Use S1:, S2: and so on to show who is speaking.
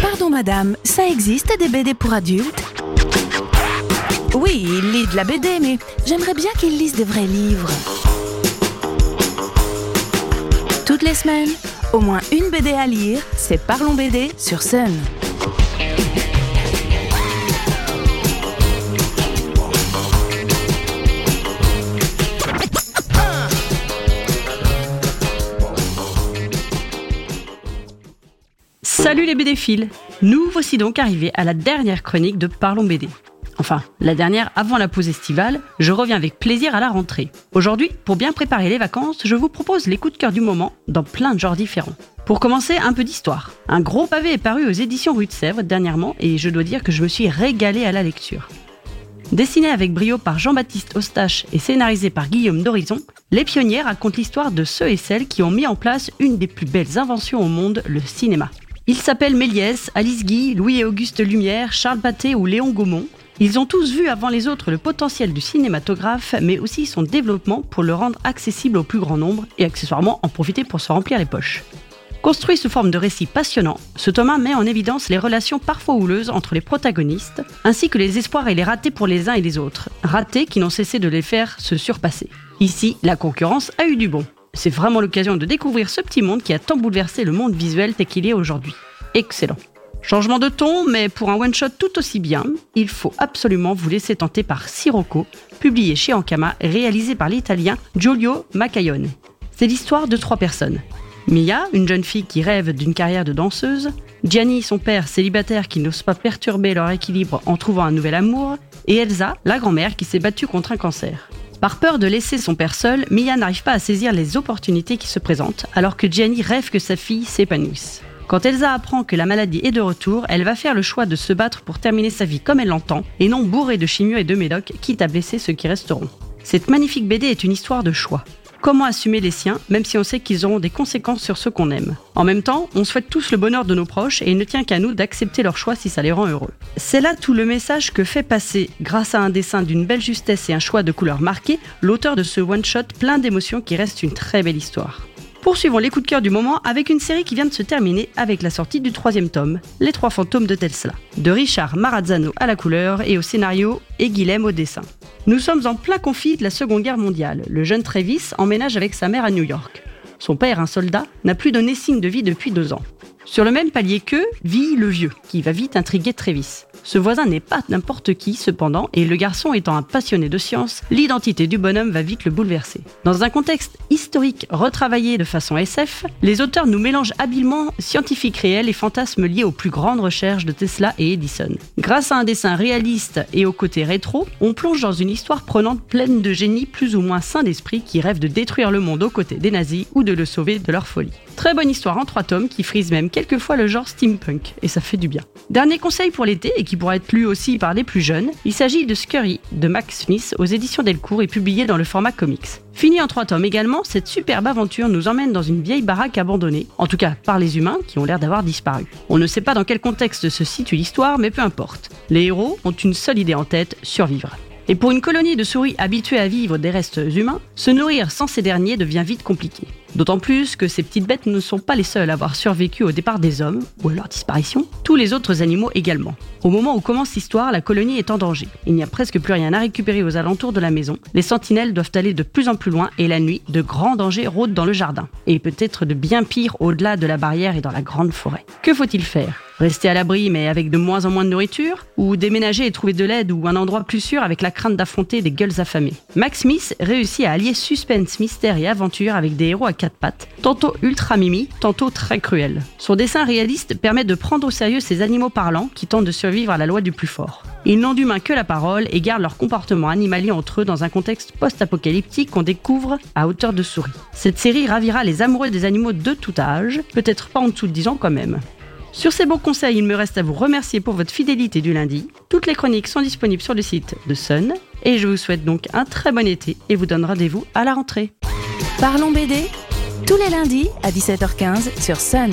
S1: Pardon madame, ça existe des BD pour adultes? Oui, il lit de la BD, mais j'aimerais bien qu'il lise des vrais livres. Toutes les semaines, au moins une BD à lire, c'est Parlons BD sur Sun.
S2: Salut les BD fils Nous voici donc arrivés à la dernière chronique de Parlons BD. Enfin, la dernière avant la pause estivale, je reviens avec plaisir à la rentrée. Aujourd'hui, pour bien préparer les vacances, je vous propose les coups de cœur du moment dans plein de genres différents. Pour commencer, un peu d'histoire. Un gros pavé est paru aux éditions Rue de Sèvres dernièrement et je dois dire que je me suis régalé à la lecture. Dessiné avec brio par Jean-Baptiste Ostache et scénarisé par Guillaume d'Horizon, Les Pionniers racontent l'histoire de ceux et celles qui ont mis en place une des plus belles inventions au monde, le cinéma. Ils s'appellent Méliès, Alice Guy, Louis et Auguste Lumière, Charles Pathé ou Léon Gaumont. Ils ont tous vu avant les autres le potentiel du cinématographe, mais aussi son développement pour le rendre accessible au plus grand nombre et accessoirement en profiter pour se remplir les poches. Construit sous forme de récit passionnant, ce Thomas met en évidence les relations parfois houleuses entre les protagonistes, ainsi que les espoirs et les ratés pour les uns et les autres, ratés qui n'ont cessé de les faire se surpasser. Ici, la concurrence a eu du bon. C'est vraiment l'occasion de découvrir ce petit monde qui a tant bouleversé le monde visuel tel qu'il est aujourd'hui. Excellent. Changement de ton, mais pour un one-shot tout aussi bien, il faut absolument vous laisser tenter par Sirocco, publié chez Ankama, réalisé par l'italien Giulio Maccaione. C'est l'histoire de trois personnes. Mia, une jeune fille qui rêve d'une carrière de danseuse, Gianni, son père célibataire qui n'ose pas perturber leur équilibre en trouvant un nouvel amour, et Elsa, la grand-mère qui s'est battue contre un cancer. Par peur de laisser son père seul, Mia n'arrive pas à saisir les opportunités qui se présentent, alors que Gianni rêve que sa fille s'épanouisse. Quand Elsa apprend que la maladie est de retour, elle va faire le choix de se battre pour terminer sa vie comme elle l'entend, et non bourrée de chimio et de médocs, quitte à blesser ceux qui resteront. Cette magnifique BD est une histoire de choix. Comment assumer les siens, même si on sait qu'ils auront des conséquences sur ceux qu'on aime. En même temps, on souhaite tous le bonheur de nos proches et il ne tient qu'à nous d'accepter leur choix si ça les rend heureux. C'est là tout le message que fait passer, grâce à un dessin d'une belle justesse et un choix de couleurs marquées, l'auteur de ce one-shot plein d'émotions qui reste une très belle histoire. Poursuivons les coups de cœur du moment avec une série qui vient de se terminer avec la sortie du troisième tome, Les Trois Fantômes de Tesla, de Richard Marazzano à la couleur et au scénario et Guilhem au dessin. Nous sommes en plein conflit de la Seconde Guerre mondiale. Le jeune Travis emménage avec sa mère à New York. Son père, un soldat, n'a plus donné signe de vie depuis deux ans. Sur le même palier qu'eux vit le vieux, qui va vite intriguer Travis. Ce voisin n'est pas n'importe qui, cependant, et le garçon étant un passionné de science, l'identité du bonhomme va vite le bouleverser. Dans un contexte historique retravaillé de façon SF, les auteurs nous mélangent habilement scientifiques réels et fantasmes liés aux plus grandes recherches de Tesla et Edison. Grâce à un dessin réaliste et au côté rétro, on plonge dans une histoire prenante pleine de génies plus ou moins sains d'esprit qui rêvent de détruire le monde aux côtés des nazis ou de le sauver de leur folie. Très bonne histoire en trois tomes qui frise même quelquefois le genre steampunk, et ça fait du bien. Dernier conseil pour l'été, et qui pourra être lu aussi par les plus jeunes, il s'agit de Scurry de Max Smith aux éditions Delcourt et publié dans le format comics. Fini en trois tomes également, cette superbe aventure nous emmène dans une vieille baraque abandonnée, en tout cas par les humains qui ont l'air d'avoir disparu. On ne sait pas dans quel contexte se situe l'histoire, mais peu importe. Les héros ont une seule idée en tête, survivre. Et pour une colonie de souris habituée à vivre des restes humains, se nourrir sans ces derniers devient vite compliqué. D'autant plus que ces petites bêtes ne sont pas les seules à avoir survécu au départ des hommes, ou à leur disparition, tous les autres animaux également. Au moment où commence l'histoire, la colonie est en danger. Il n'y a presque plus rien à récupérer aux alentours de la maison. Les sentinelles doivent aller de plus en plus loin et la nuit, de grands dangers rôdent dans le jardin. Et peut-être de bien pire au-delà de la barrière et dans la grande forêt. Que faut-il faire? Rester à l'abri mais avec de moins en moins de nourriture Ou déménager et trouver de l'aide ou un endroit plus sûr avec la crainte d'affronter des gueules affamées Max Smith réussit à allier suspense, mystère et aventure avec des héros à quatre pattes, tantôt ultra mimi, tantôt très cruels. Son dessin réaliste permet de prendre au sérieux ces animaux parlants qui tentent de survivre à la loi du plus fort. Ils n'ont d'humain que la parole et gardent leur comportement animalier entre eux dans un contexte post-apocalyptique qu'on découvre à hauteur de souris. Cette série ravira les amoureux des animaux de tout âge, peut-être pas en dessous de 10 ans quand même. Sur ces bons conseils, il me reste à vous remercier pour votre fidélité du lundi. Toutes les chroniques sont disponibles sur le site de Sun. Et je vous souhaite donc un très bon été et vous donne rendez-vous à la rentrée.
S1: Parlons BD tous les lundis à 17h15 sur Sun.